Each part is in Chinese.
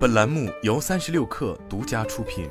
本栏目由三十六氪独家出品。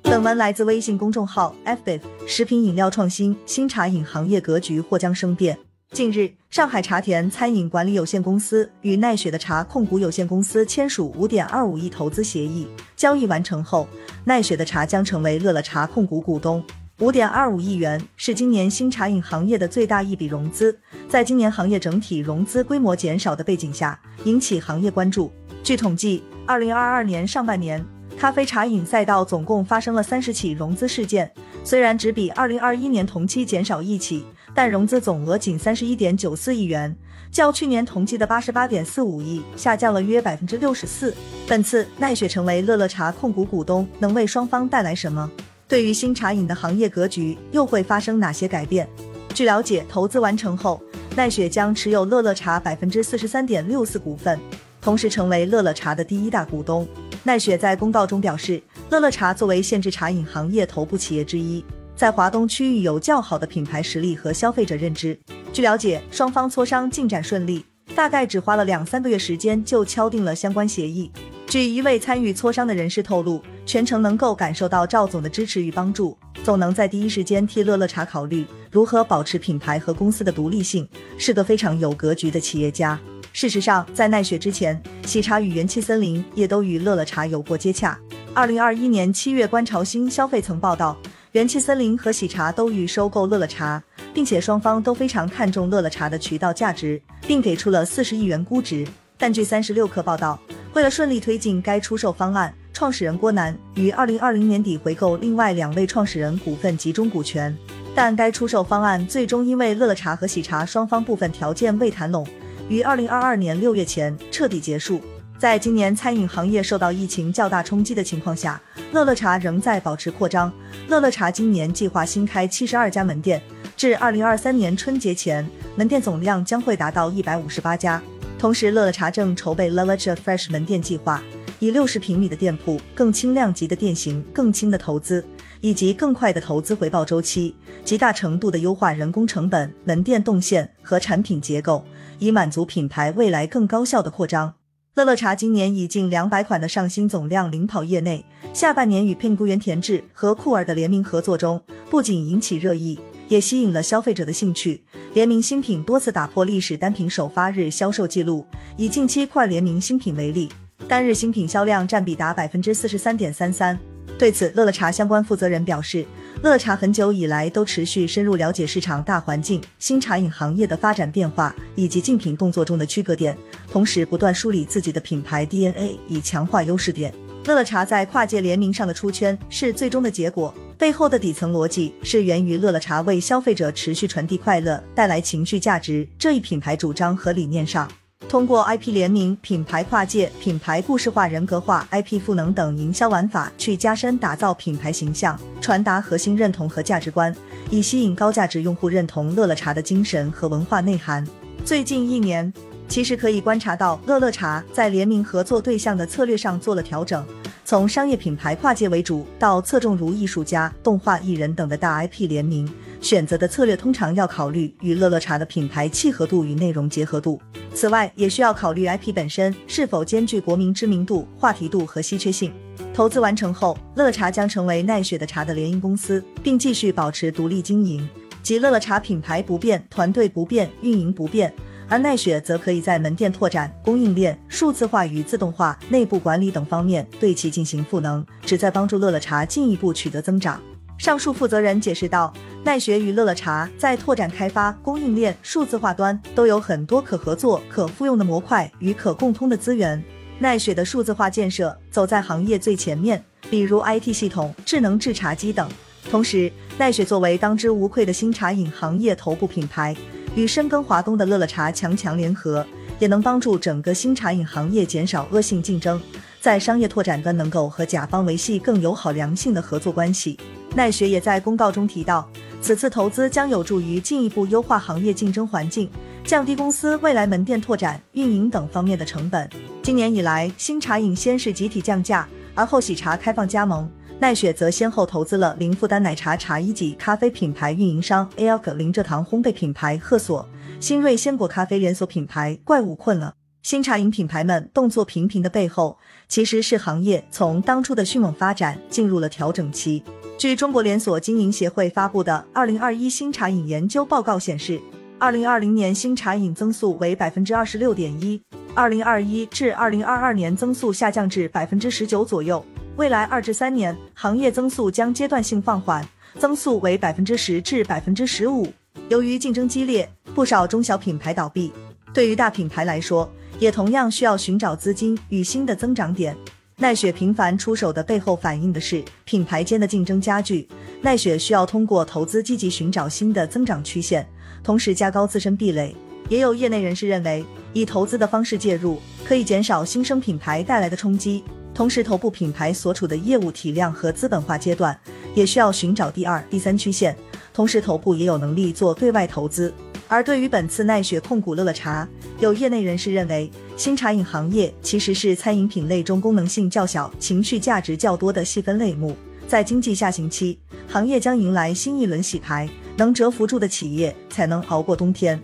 本文来自微信公众号 FBIF。食品饮料创新，新茶饮行业格局或将生变。近日，上海茶田餐饮管理有限公司与奈雪的茶控股有限公司签署五点二五亿投资协议，交易完成后，奈雪的茶将成为乐乐茶控股股东。五点二五亿元是今年新茶饮行业的最大一笔融资，在今年行业整体融资规模减少的背景下，引起行业关注。据统计，二零二二年上半年，咖啡茶饮赛道总共发生了三十起融资事件，虽然只比二零二一年同期减少一起，但融资总额仅三十一点九四亿元，较去年同期的八十八点四五亿下降了约百分之六十四。本次奈雪成为乐乐茶控股股东，能为双方带来什么？对于新茶饮的行业格局又会发生哪些改变？据了解，投资完成后，奈雪将持有乐乐茶百分之四十三点六四股份，同时成为乐乐茶的第一大股东。奈雪在公告中表示，乐乐茶作为限制茶饮行业头部企业之一，在华东区域有较好的品牌实力和消费者认知。据了解，双方磋商进展顺利，大概只花了两三个月时间就敲定了相关协议。据一位参与磋商的人士透露，全程能够感受到赵总的支持与帮助，总能在第一时间替乐乐茶考虑如何保持品牌和公司的独立性，是个非常有格局的企业家。事实上，在奈雪之前，喜茶与元气森林也都与乐乐茶有过接洽。二零二一年七月，观潮新消费曾报道，元气森林和喜茶都欲收购乐乐茶，并且双方都非常看重乐乐茶的渠道价值，并给出了四十亿元估值。但据三十六氪报道。为了顺利推进该出售方案，创始人郭楠于二零二零年底回购另外两位创始人股份集中股权，但该出售方案最终因为乐乐茶和喜茶双方部分条件未谈拢，于二零二二年六月前彻底结束。在今年餐饮行业受到疫情较大冲击的情况下，乐乐茶仍在保持扩张。乐乐茶今年计划新开七十二家门店，至二零二三年春节前，门店总量将会达到一百五十八家。同时，乐乐茶正筹备 l o v e c h Fresh 门店计划，以六十平米的店铺、更轻量级的店型、更轻的投资以及更快的投资回报周期，极大程度的优化人工成本、门店动线和产品结构，以满足品牌未来更高效的扩张。乐乐茶今年以近两百款的上新总量领跑业内，下半年与 Pink 原田制和酷儿的联名合作中，不仅引起热议，也吸引了消费者的兴趣。联名新品多次打破历史单品首发日销售记录。以近期快联名新品为例，单日新品销量占比达百分之四十三点三三。对此，乐乐茶相关负责人表示，乐乐茶很久以来都持续深入了解市场大环境、新茶饮行业的发展变化以及竞品动作中的区隔点，同时不断梳理自己的品牌 DNA，以强化优势点。乐乐茶在跨界联名上的出圈是最终的结果。背后的底层逻辑是源于乐乐茶为消费者持续传递快乐、带来情绪价值这一品牌主张和理念上，通过 IP 联名、品牌跨界、品牌故事化、人格化、IP 赋能等营销玩法，去加深打造品牌形象，传达核心认同和价值观，以吸引高价值用户认同乐乐茶的精神和文化内涵。最近一年，其实可以观察到乐乐茶在联名合作对象的策略上做了调整。从商业品牌跨界为主，到侧重如艺术家、动画艺人等的大 IP 联名，选择的策略通常要考虑与乐乐茶的品牌契合度与内容结合度。此外，也需要考虑 IP 本身是否兼具国民知名度、话题度和稀缺性。投资完成后，乐乐茶将成为奈雪的茶的联营公司，并继续保持独立经营，即乐乐茶品牌不变，团队不变，运营不变。而奈雪则可以在门店拓展、供应链数字化与自动化、内部管理等方面对其进行赋能，旨在帮助乐乐茶进一步取得增长。上述负责人解释道，奈雪与乐乐茶在拓展开发、供应链数字化端都有很多可合作、可复用的模块与可共通的资源。奈雪的数字化建设走在行业最前面，比如 IT 系统、智能制茶机等。同时，奈雪作为当之无愧的新茶饮行业头部品牌。与深耕华东的乐乐茶强强联合，也能帮助整个新茶饮行业减少恶性竞争，在商业拓展端能够和甲方维系更友好良性的合作关系。奈雪也在公告中提到，此次投资将有助于进一步优化行业竞争环境，降低公司未来门店拓展、运营等方面的成本。今年以来，新茶饮先是集体降价，而后喜茶开放加盟。奈雪则先后投资了零负担奶茶茶一级咖啡品牌运营商 ALK 零蔗糖烘焙品牌赫索、新锐鲜果咖啡连锁品牌怪物困了。新茶饮品牌们动作频频的背后，其实是行业从当初的迅猛发展进入了调整期。据中国连锁经营协会发布的《二零二一新茶饮研究报告》显示，二零二零年新茶饮增速为百分之二十六点一，二零二一至二零二二年增速下降至百分之十九左右。未来二至三年，行业增速将阶段性放缓，增速为百分之十至百分之十五。由于竞争激烈，不少中小品牌倒闭。对于大品牌来说，也同样需要寻找资金与新的增长点。奈雪频繁出手的背后，反映的是品牌间的竞争加剧。奈雪需要通过投资积极寻找新的增长曲线，同时加高自身壁垒。也有业内人士认为，以投资的方式介入，可以减少新生品牌带来的冲击。同时，头部品牌所处的业务体量和资本化阶段，也需要寻找第二、第三曲线。同时，头部也有能力做对外投资。而对于本次奈雪控股乐乐茶，有业内人士认为，新茶饮行业其实是餐饮品类中功能性较小、情绪价值较多的细分类目。在经济下行期，行业将迎来新一轮洗牌，能蛰伏住的企业才能熬过冬天。